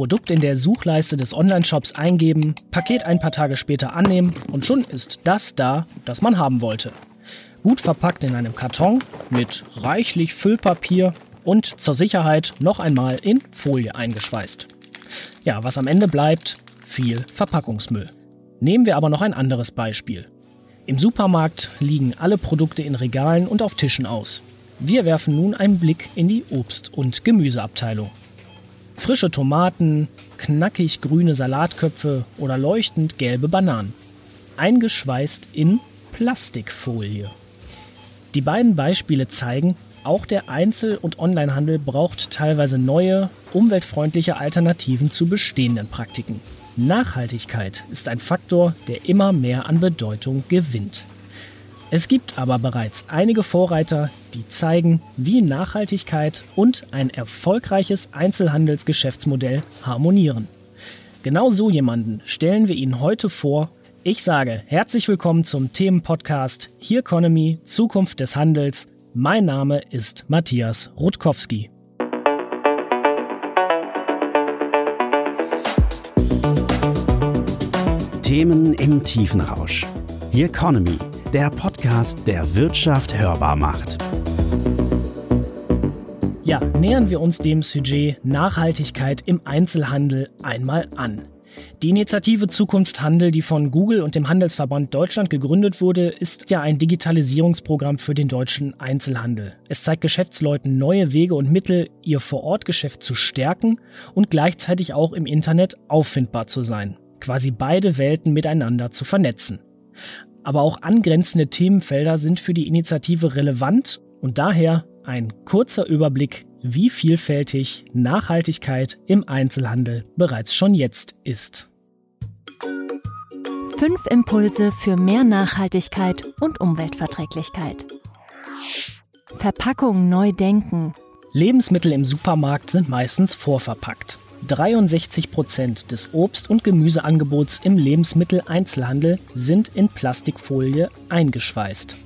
Produkt in der Suchleiste des Online-Shops eingeben, Paket ein paar Tage später annehmen und schon ist das da, das man haben wollte. Gut verpackt in einem Karton mit reichlich Füllpapier und zur Sicherheit noch einmal in Folie eingeschweißt. Ja, was am Ende bleibt, viel Verpackungsmüll. Nehmen wir aber noch ein anderes Beispiel. Im Supermarkt liegen alle Produkte in Regalen und auf Tischen aus. Wir werfen nun einen Blick in die Obst- und Gemüseabteilung. Frische Tomaten, knackig grüne Salatköpfe oder leuchtend gelbe Bananen. Eingeschweißt in Plastikfolie. Die beiden Beispiele zeigen, auch der Einzel- und Onlinehandel braucht teilweise neue, umweltfreundliche Alternativen zu bestehenden Praktiken. Nachhaltigkeit ist ein Faktor, der immer mehr an Bedeutung gewinnt. Es gibt aber bereits einige Vorreiter, die zeigen, wie Nachhaltigkeit und ein erfolgreiches Einzelhandelsgeschäftsmodell harmonieren. Genau so jemanden stellen wir Ihnen heute vor. Ich sage herzlich willkommen zum Themenpodcast Here Economy Zukunft des Handels mein Name ist Matthias Rutkowski. Themen im Tiefenrausch. Hier Economy, der Podcast, der Wirtschaft hörbar macht. Ja, nähern wir uns dem Sujet Nachhaltigkeit im Einzelhandel einmal an. Die Initiative Zukunft Handel, die von Google und dem Handelsverband Deutschland gegründet wurde, ist ja ein Digitalisierungsprogramm für den deutschen Einzelhandel. Es zeigt Geschäftsleuten neue Wege und Mittel, ihr Vorortgeschäft zu stärken und gleichzeitig auch im Internet auffindbar zu sein. Quasi beide Welten miteinander zu vernetzen. Aber auch angrenzende Themenfelder sind für die Initiative relevant und daher ein kurzer Überblick wie vielfältig Nachhaltigkeit im Einzelhandel bereits schon jetzt ist. Fünf Impulse für mehr Nachhaltigkeit und Umweltverträglichkeit. Verpackung neu denken. Lebensmittel im Supermarkt sind meistens vorverpackt. 63 Prozent des Obst- und Gemüseangebots im Lebensmitteleinzelhandel sind in Plastikfolie eingeschweißt.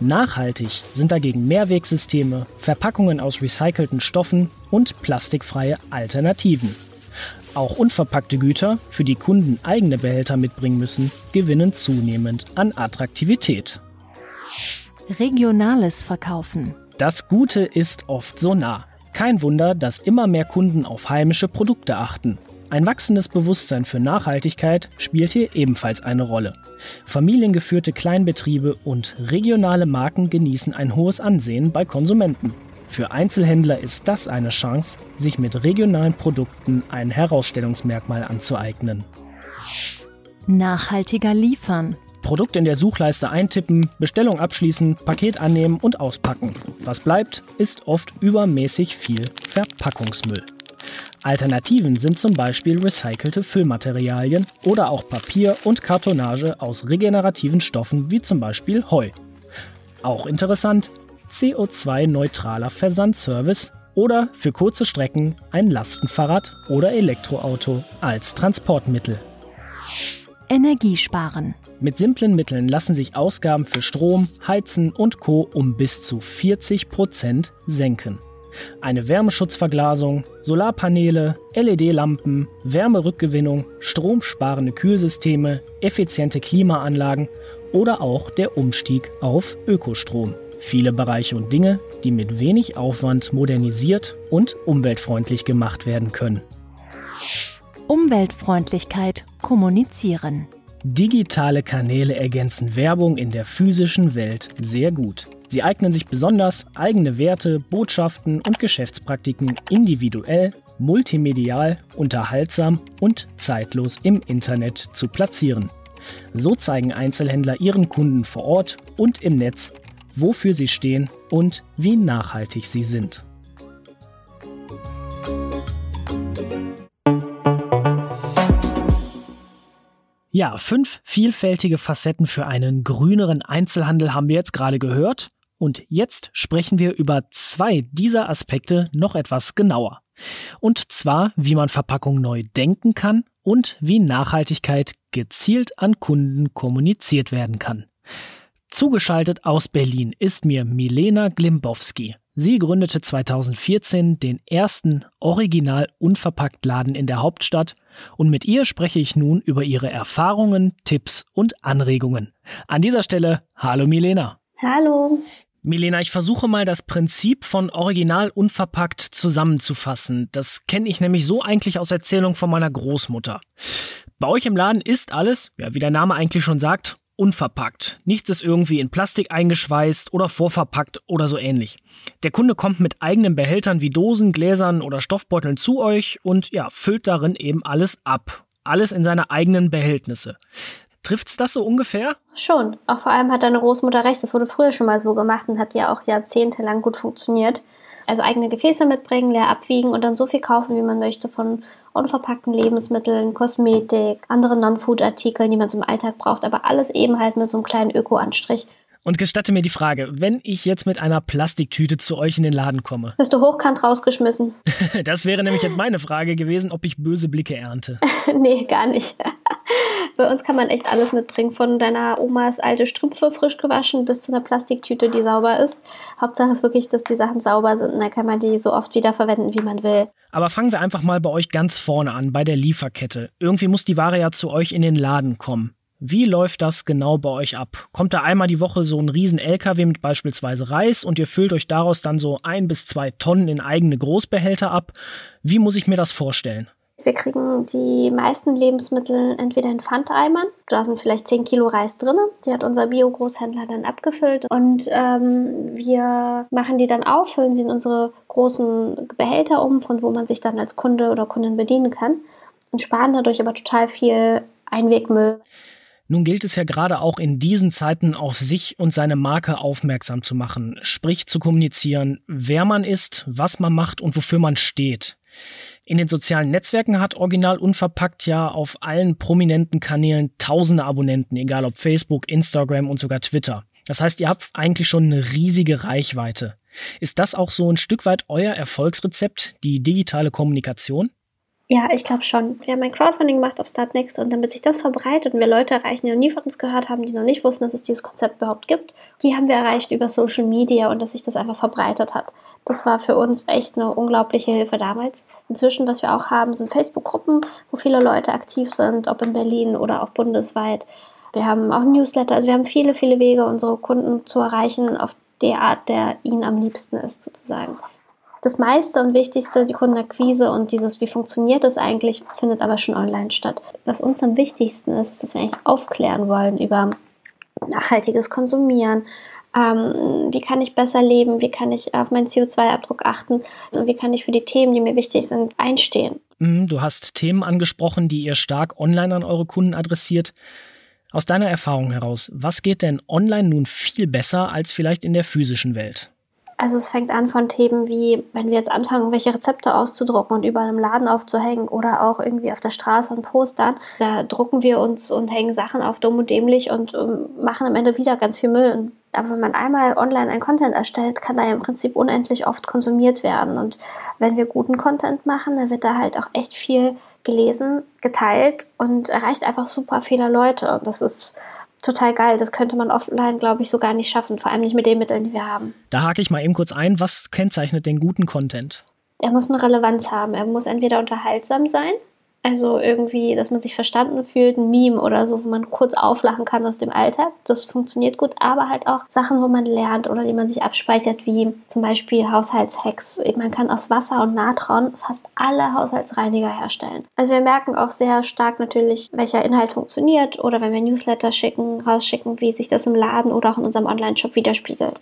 Nachhaltig sind dagegen Mehrwegsysteme, Verpackungen aus recycelten Stoffen und plastikfreie Alternativen. Auch unverpackte Güter, für die Kunden eigene Behälter mitbringen müssen, gewinnen zunehmend an Attraktivität. Regionales Verkaufen. Das Gute ist oft so nah. Kein Wunder, dass immer mehr Kunden auf heimische Produkte achten. Ein wachsendes Bewusstsein für Nachhaltigkeit spielt hier ebenfalls eine Rolle. Familiengeführte Kleinbetriebe und regionale Marken genießen ein hohes Ansehen bei Konsumenten. Für Einzelhändler ist das eine Chance, sich mit regionalen Produkten ein Herausstellungsmerkmal anzueignen. Nachhaltiger liefern. Produkt in der Suchleiste eintippen, Bestellung abschließen, Paket annehmen und auspacken. Was bleibt, ist oft übermäßig viel Verpackungsmüll. Alternativen sind zum Beispiel recycelte Füllmaterialien oder auch Papier und Kartonage aus regenerativen Stoffen wie zum Beispiel Heu. Auch interessant, CO2-neutraler Versandservice oder für kurze Strecken ein Lastenfahrrad oder Elektroauto als Transportmittel. Energiesparen. Mit simplen Mitteln lassen sich Ausgaben für Strom, Heizen und Co. um bis zu 40 Prozent senken eine Wärmeschutzverglasung, Solarpaneele, LED-Lampen, Wärmerückgewinnung, stromsparende Kühlsysteme, effiziente Klimaanlagen oder auch der Umstieg auf Ökostrom. Viele Bereiche und Dinge, die mit wenig Aufwand modernisiert und umweltfreundlich gemacht werden können. Umweltfreundlichkeit kommunizieren. Digitale Kanäle ergänzen Werbung in der physischen Welt sehr gut. Sie eignen sich besonders, eigene Werte, Botschaften und Geschäftspraktiken individuell, multimedial, unterhaltsam und zeitlos im Internet zu platzieren. So zeigen Einzelhändler ihren Kunden vor Ort und im Netz, wofür sie stehen und wie nachhaltig sie sind. Ja, fünf vielfältige Facetten für einen grüneren Einzelhandel haben wir jetzt gerade gehört. Und jetzt sprechen wir über zwei dieser Aspekte noch etwas genauer. Und zwar, wie man Verpackung neu denken kann und wie Nachhaltigkeit gezielt an Kunden kommuniziert werden kann. Zugeschaltet aus Berlin ist mir Milena Glimbowski. Sie gründete 2014 den ersten original unverpackt Laden in der Hauptstadt und mit ihr spreche ich nun über ihre Erfahrungen, Tipps und Anregungen. An dieser Stelle, hallo Milena. Hallo. Milena, ich versuche mal das Prinzip von original unverpackt zusammenzufassen. Das kenne ich nämlich so eigentlich aus Erzählung von meiner Großmutter. Bei euch im Laden ist alles, ja, wie der Name eigentlich schon sagt, unverpackt. Nichts ist irgendwie in Plastik eingeschweißt oder vorverpackt oder so ähnlich. Der Kunde kommt mit eigenen Behältern wie Dosen, Gläsern oder Stoffbeuteln zu euch und ja, füllt darin eben alles ab. Alles in seine eigenen Behältnisse. Trifft's das so ungefähr? Schon. Auch vor allem hat deine Großmutter recht. Das wurde früher schon mal so gemacht und hat ja auch jahrzehntelang gut funktioniert. Also eigene Gefäße mitbringen, leer abwiegen und dann so viel kaufen, wie man möchte von unverpackten Lebensmitteln, Kosmetik, anderen Non-Food-Artikeln, die man zum Alltag braucht, aber alles eben halt mit so einem kleinen Öko-Anstrich. Und gestatte mir die Frage, wenn ich jetzt mit einer Plastiktüte zu euch in den Laden komme. Bist du hochkant rausgeschmissen? das wäre nämlich jetzt meine Frage gewesen, ob ich böse Blicke ernte. nee, gar nicht. Bei uns kann man echt alles mitbringen. Von deiner Omas alte Strümpfe frisch gewaschen bis zu einer Plastiktüte, die sauber ist. Hauptsache ist wirklich, dass die Sachen sauber sind und dann kann man die so oft wieder verwenden, wie man will. Aber fangen wir einfach mal bei euch ganz vorne an, bei der Lieferkette. Irgendwie muss die Ware ja zu euch in den Laden kommen. Wie läuft das genau bei euch ab? Kommt da einmal die Woche so ein riesen LKW mit beispielsweise Reis und ihr füllt euch daraus dann so ein bis zwei Tonnen in eigene Großbehälter ab? Wie muss ich mir das vorstellen? Wir kriegen die meisten Lebensmittel entweder in Pfandeimern, da sind vielleicht 10 Kilo Reis drin, die hat unser Bio-Großhändler dann abgefüllt und ähm, wir machen die dann auf, füllen sie in unsere großen Behälter um, von wo man sich dann als Kunde oder Kundin bedienen kann und sparen dadurch aber total viel Einwegmüll. Nun gilt es ja gerade auch in diesen Zeiten auf sich und seine Marke aufmerksam zu machen, sprich zu kommunizieren, wer man ist, was man macht und wofür man steht. In den sozialen Netzwerken hat Original Unverpackt ja auf allen prominenten Kanälen tausende Abonnenten, egal ob Facebook, Instagram und sogar Twitter. Das heißt, ihr habt eigentlich schon eine riesige Reichweite. Ist das auch so ein Stück weit euer Erfolgsrezept, die digitale Kommunikation? Ja, ich glaube schon. Wir haben ein Crowdfunding gemacht auf Startnext und damit sich das verbreitet und wir Leute erreichen, die noch nie von uns gehört haben, die noch nicht wussten, dass es dieses Konzept überhaupt gibt, die haben wir erreicht über Social Media und dass sich das einfach verbreitet hat. Das war für uns echt eine unglaubliche Hilfe damals. Inzwischen, was wir auch haben, sind Facebook-Gruppen, wo viele Leute aktiv sind, ob in Berlin oder auch bundesweit. Wir haben auch Newsletter, also wir haben viele, viele Wege, unsere Kunden zu erreichen auf der Art, der ihnen am liebsten ist, sozusagen das meiste und wichtigste, die Kundenakquise und dieses, wie funktioniert das eigentlich, findet aber schon online statt. Was uns am wichtigsten ist, ist, dass wir eigentlich aufklären wollen über nachhaltiges Konsumieren. Ähm, wie kann ich besser leben? Wie kann ich auf meinen CO2-Abdruck achten? Und wie kann ich für die Themen, die mir wichtig sind, einstehen? Mhm, du hast Themen angesprochen, die ihr stark online an eure Kunden adressiert. Aus deiner Erfahrung heraus, was geht denn online nun viel besser als vielleicht in der physischen Welt? Also es fängt an von Themen wie, wenn wir jetzt anfangen, welche Rezepte auszudrucken und überall im Laden aufzuhängen oder auch irgendwie auf der Straße an Postern. Da drucken wir uns und hängen Sachen auf dumm und dämlich und ähm, machen am Ende wieder ganz viel Müll. Aber wenn man einmal online ein Content erstellt, kann da ja im Prinzip unendlich oft konsumiert werden. Und wenn wir guten Content machen, dann wird da halt auch echt viel gelesen, geteilt und erreicht einfach super viele Leute. Und das ist total geil. Das könnte man offline, glaube ich, so gar nicht schaffen, vor allem nicht mit den Mitteln, die wir haben. Da hake ich mal eben kurz ein. Was kennzeichnet den guten Content? Er muss eine Relevanz haben. Er muss entweder unterhaltsam sein, also irgendwie, dass man sich verstanden fühlt, ein Meme oder so, wo man kurz auflachen kann aus dem Alltag. Das funktioniert gut, aber halt auch Sachen, wo man lernt oder die man sich abspeichert, wie zum Beispiel Haushaltshacks. Man kann aus Wasser und Natron fast alle Haushaltsreiniger herstellen. Also wir merken auch sehr stark natürlich, welcher Inhalt funktioniert oder wenn wir Newsletter schicken, rausschicken, wie sich das im Laden oder auch in unserem Online-Shop widerspiegelt.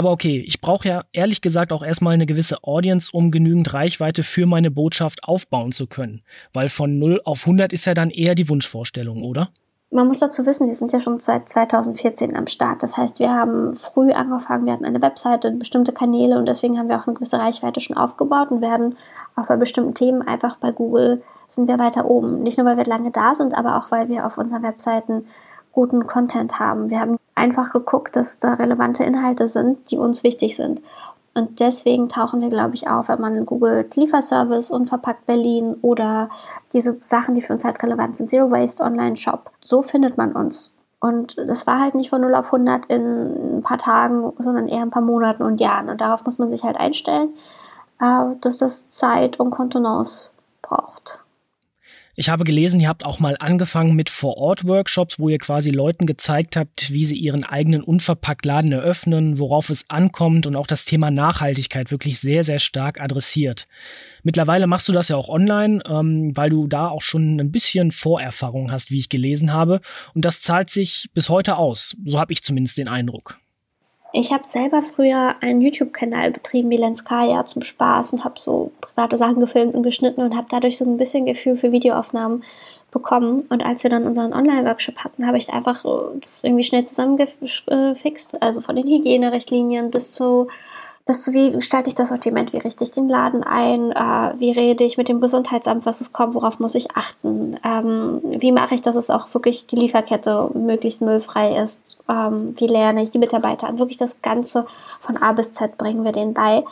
Aber okay, ich brauche ja ehrlich gesagt auch erstmal eine gewisse Audience, um genügend Reichweite für meine Botschaft aufbauen zu können. Weil von 0 auf 100 ist ja dann eher die Wunschvorstellung, oder? Man muss dazu wissen, wir sind ja schon seit 2014 am Start. Das heißt, wir haben früh angefangen, wir hatten eine Webseite, bestimmte Kanäle und deswegen haben wir auch eine gewisse Reichweite schon aufgebaut und werden auch bei bestimmten Themen einfach bei Google sind wir weiter oben. Nicht nur, weil wir lange da sind, aber auch, weil wir auf unseren Webseiten guten Content haben. Wir haben einfach geguckt, dass da relevante Inhalte sind, die uns wichtig sind. Und deswegen tauchen wir, glaube ich, auf, wenn man in Google Lieferservice, Unverpackt Berlin oder diese Sachen, die für uns halt relevant sind, Zero Waste Online Shop. So findet man uns. Und das war halt nicht von 0 auf 100 in ein paar Tagen, sondern eher ein paar Monaten und Jahren. Und darauf muss man sich halt einstellen, äh, dass das Zeit und Kontenance braucht. Ich habe gelesen, ihr habt auch mal angefangen mit Vor-Ort-Workshops, wo ihr quasi Leuten gezeigt habt, wie sie ihren eigenen Unverpacktladen eröffnen, worauf es ankommt und auch das Thema Nachhaltigkeit wirklich sehr, sehr stark adressiert. Mittlerweile machst du das ja auch online, ähm, weil du da auch schon ein bisschen Vorerfahrung hast, wie ich gelesen habe. Und das zahlt sich bis heute aus. So habe ich zumindest den Eindruck. Ich habe selber früher einen YouTube-Kanal betrieben wie Lenskaya zum Spaß und habe so private Sachen gefilmt und geschnitten und habe dadurch so ein bisschen Gefühl für Videoaufnahmen bekommen. Und als wir dann unseren Online-Workshop hatten, habe ich einfach das irgendwie schnell zusammengefixt. Also von den Hygienerichtlinien bis zu bis zu wie gestalte ich das Sortiment, wie richte ich den Laden ein, äh, wie rede ich mit dem Gesundheitsamt, was es kommt, worauf muss ich achten, ähm, wie mache ich, dass es auch wirklich die Lieferkette möglichst müllfrei ist, ähm, wie lerne ich die Mitarbeiter an, wirklich das Ganze von A bis Z bringen wir denen bei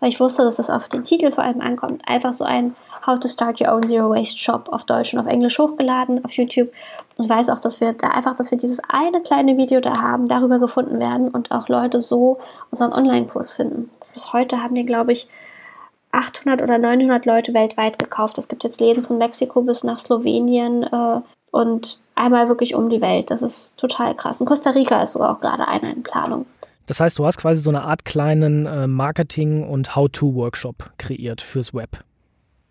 weil ich wusste, dass das auf den Titel vor allem ankommt. Einfach so ein How to Start Your Own Zero Waste Shop auf Deutsch und auf Englisch hochgeladen auf YouTube. Und weiß auch, dass wir da einfach, dass wir dieses eine kleine Video da haben, darüber gefunden werden und auch Leute so unseren Online-Kurs finden. Bis heute haben wir, glaube ich, 800 oder 900 Leute weltweit gekauft. Es gibt jetzt Läden von Mexiko bis nach Slowenien äh, und einmal wirklich um die Welt. Das ist total krass. In Costa Rica ist sogar auch gerade einer in Planung. Das heißt, du hast quasi so eine Art kleinen äh, Marketing- und How-to-Workshop kreiert fürs Web.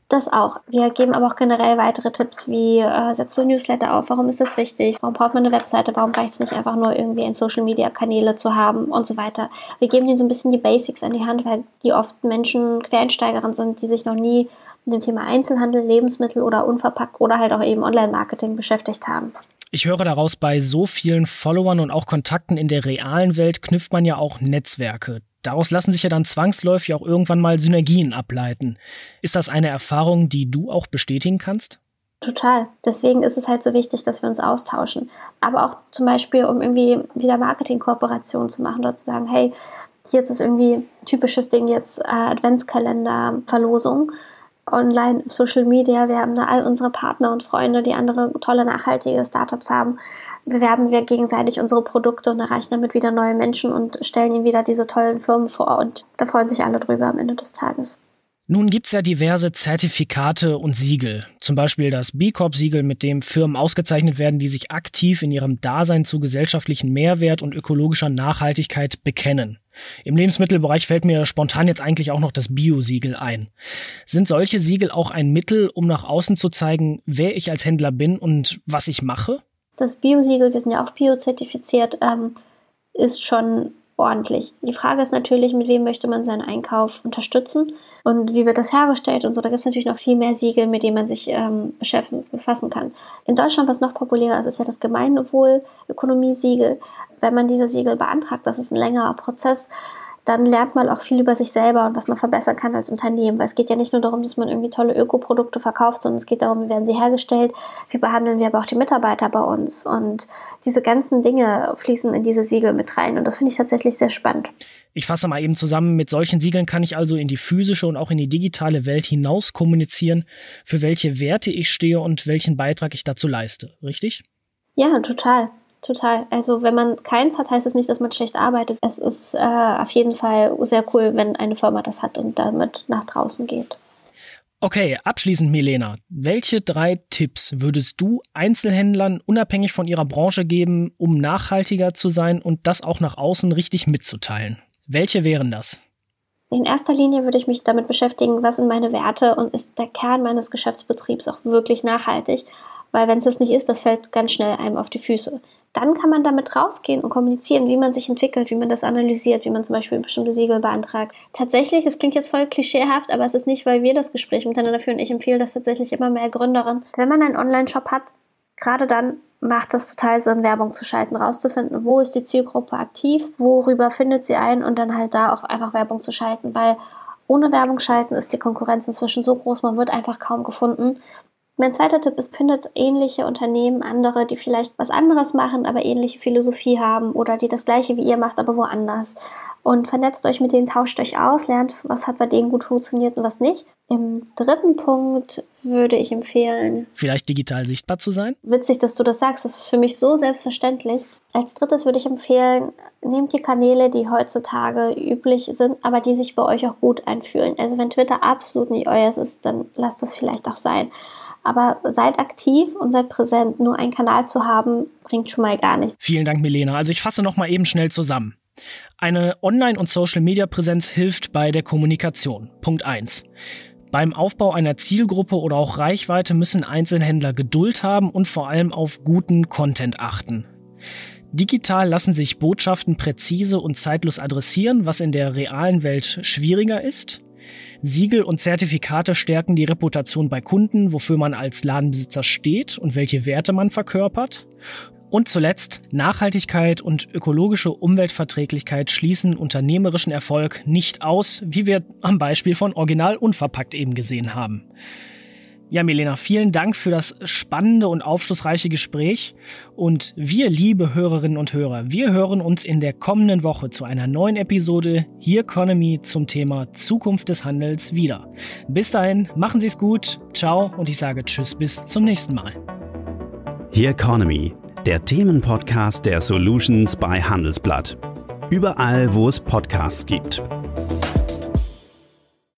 Das auch. Wir geben aber auch generell weitere Tipps wie, äh, setzt du ein Newsletter auf, warum ist das wichtig, warum braucht man eine Webseite, warum reicht es nicht einfach nur irgendwie in Social-Media-Kanäle zu haben und so weiter. Wir geben ihnen so ein bisschen die Basics an die Hand, weil die oft Menschen Quereinsteigerin sind, die sich noch nie mit dem Thema Einzelhandel, Lebensmittel oder unverpackt oder halt auch eben Online-Marketing beschäftigt haben. Ich höre daraus, bei so vielen Followern und auch Kontakten in der realen Welt knüpft man ja auch Netzwerke. Daraus lassen sich ja dann zwangsläufig auch irgendwann mal Synergien ableiten. Ist das eine Erfahrung, die du auch bestätigen kannst? Total. Deswegen ist es halt so wichtig, dass wir uns austauschen. Aber auch zum Beispiel, um irgendwie wieder Marketing-Kooperationen zu machen oder zu sagen, hey, jetzt ist irgendwie typisches Ding jetzt äh, Adventskalender-Verlosung online, Social Media. Wir haben da all unsere Partner und Freunde, die andere tolle, nachhaltige Startups haben. Bewerben wir gegenseitig unsere Produkte und erreichen damit wieder neue Menschen und stellen ihnen wieder diese tollen Firmen vor. Und da freuen sich alle drüber am Ende des Tages. Nun gibt es ja diverse Zertifikate und Siegel, zum Beispiel das B Corp-Siegel, mit dem Firmen ausgezeichnet werden, die sich aktiv in ihrem Dasein zu gesellschaftlichen Mehrwert und ökologischer Nachhaltigkeit bekennen. Im Lebensmittelbereich fällt mir spontan jetzt eigentlich auch noch das Bio-Siegel ein. Sind solche Siegel auch ein Mittel, um nach außen zu zeigen, wer ich als Händler bin und was ich mache? Das Bio-Siegel, wir sind ja auch bio-zertifiziert, ähm, ist schon ordentlich. Die Frage ist natürlich, mit wem möchte man seinen Einkauf unterstützen und wie wird das hergestellt und so. Da gibt es natürlich noch viel mehr Siegel, mit denen man sich ähm, befassen kann. In Deutschland, was noch populärer ist, ist ja das Gemeinwohl-Ökonomie-Siegel. Wenn man diese Siegel beantragt, das ist ein längerer Prozess dann lernt man auch viel über sich selber und was man verbessern kann als Unternehmen. Weil es geht ja nicht nur darum, dass man irgendwie tolle Ökoprodukte verkauft, sondern es geht darum, wie werden sie hergestellt, wie behandeln wir aber auch die Mitarbeiter bei uns. Und diese ganzen Dinge fließen in diese Siegel mit rein. Und das finde ich tatsächlich sehr spannend. Ich fasse mal eben zusammen, mit solchen Siegeln kann ich also in die physische und auch in die digitale Welt hinaus kommunizieren, für welche Werte ich stehe und welchen Beitrag ich dazu leiste. Richtig? Ja, total. Total. Also wenn man keins hat, heißt es das nicht, dass man schlecht arbeitet. Es ist äh, auf jeden Fall sehr cool, wenn eine Firma das hat und damit nach draußen geht. Okay, abschließend, Milena, welche drei Tipps würdest du Einzelhändlern unabhängig von ihrer Branche geben, um nachhaltiger zu sein und das auch nach außen richtig mitzuteilen? Welche wären das? In erster Linie würde ich mich damit beschäftigen, was sind meine Werte und ist der Kern meines Geschäftsbetriebs auch wirklich nachhaltig? Weil wenn es das nicht ist, das fällt ganz schnell einem auf die Füße dann kann man damit rausgehen und kommunizieren, wie man sich entwickelt, wie man das analysiert, wie man zum Beispiel bestimmte Siegel beantragt. Tatsächlich, das klingt jetzt voll klischeehaft, aber es ist nicht, weil wir das Gespräch miteinander führen. Ich empfehle das tatsächlich immer mehr Gründerinnen. Wenn man einen Online-Shop hat, gerade dann macht das total Sinn, Werbung zu schalten, rauszufinden, wo ist die Zielgruppe aktiv, worüber findet sie ein und dann halt da auch einfach Werbung zu schalten, weil ohne Werbung schalten ist die Konkurrenz inzwischen so groß, man wird einfach kaum gefunden. Mein zweiter Tipp ist, findet ähnliche Unternehmen, andere, die vielleicht was anderes machen, aber ähnliche Philosophie haben oder die das gleiche wie ihr macht, aber woanders. Und vernetzt euch mit denen, tauscht euch aus, lernt, was hat bei denen gut funktioniert und was nicht. Im dritten Punkt würde ich empfehlen, vielleicht digital sichtbar zu sein. Witzig, dass du das sagst, das ist für mich so selbstverständlich. Als drittes würde ich empfehlen, nehmt die Kanäle, die heutzutage üblich sind, aber die sich bei euch auch gut einfühlen. Also wenn Twitter absolut nicht euers ist, dann lasst das vielleicht auch sein. Aber seid aktiv und seid präsent. Nur einen Kanal zu haben, bringt schon mal gar nichts. Vielen Dank, Milena. Also ich fasse noch mal eben schnell zusammen. Eine Online- und Social-Media-Präsenz hilft bei der Kommunikation. Punkt 1. Beim Aufbau einer Zielgruppe oder auch Reichweite müssen Einzelhändler Geduld haben und vor allem auf guten Content achten. Digital lassen sich Botschaften präzise und zeitlos adressieren, was in der realen Welt schwieriger ist. Siegel und Zertifikate stärken die Reputation bei Kunden, wofür man als Ladenbesitzer steht und welche Werte man verkörpert. Und zuletzt, Nachhaltigkeit und ökologische Umweltverträglichkeit schließen unternehmerischen Erfolg nicht aus, wie wir am Beispiel von Original Unverpackt eben gesehen haben. Ja, Milena, vielen Dank für das spannende und aufschlussreiche Gespräch. Und wir, liebe Hörerinnen und Hörer, wir hören uns in der kommenden Woche zu einer neuen Episode Here Economy zum Thema Zukunft des Handels wieder. Bis dahin, machen Sie es gut, ciao und ich sage Tschüss bis zum nächsten Mal. Here Economy, der Themenpodcast der Solutions bei Handelsblatt. Überall, wo es Podcasts gibt.